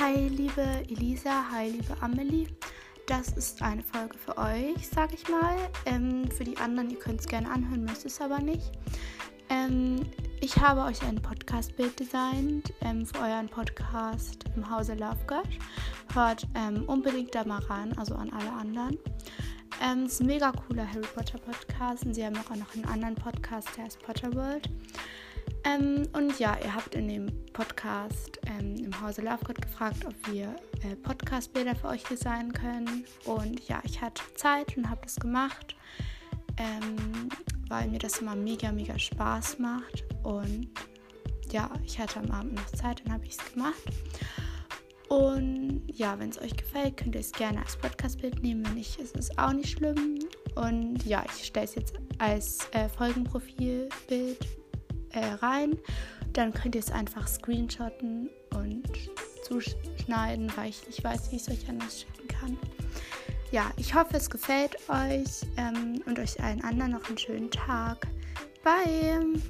Hi, liebe Elisa, hi, liebe Amelie. Das ist eine Folge für euch, sag ich mal. Ähm, für die anderen, ihr könnt es gerne anhören, müsst es aber nicht. Ähm, ich habe euch ein Podcast-Bild designt ähm, für euren Podcast im Hause Love Gush. Hört ähm, unbedingt da mal ran, also an alle anderen. Ähm, es ist ein mega cooler Harry Potter Podcast und sie haben auch noch einen anderen Podcast, der heißt Potter World. Ähm, und ja, ihr habt in dem Podcast ähm, im Hause Lovegood gefragt, ob wir äh, Podcast-Bilder für euch designen können. Und ja, ich hatte Zeit und habe das gemacht, ähm, weil mir das immer mega, mega Spaß macht. Und ja, ich hatte am Abend noch Zeit und habe ich es gemacht. Und ja, wenn es euch gefällt, könnt ihr es gerne als Podcast-Bild nehmen. Wenn nicht, ist es auch nicht schlimm. Und ja, ich stelle es jetzt als äh, Folgenprofilbild äh, rein. Dann könnt ihr es einfach screenshotten und zuschneiden, weil ich nicht weiß, wie ich es euch anders schicken kann. Ja, ich hoffe, es gefällt euch ähm, und euch allen anderen noch einen schönen Tag. Bye!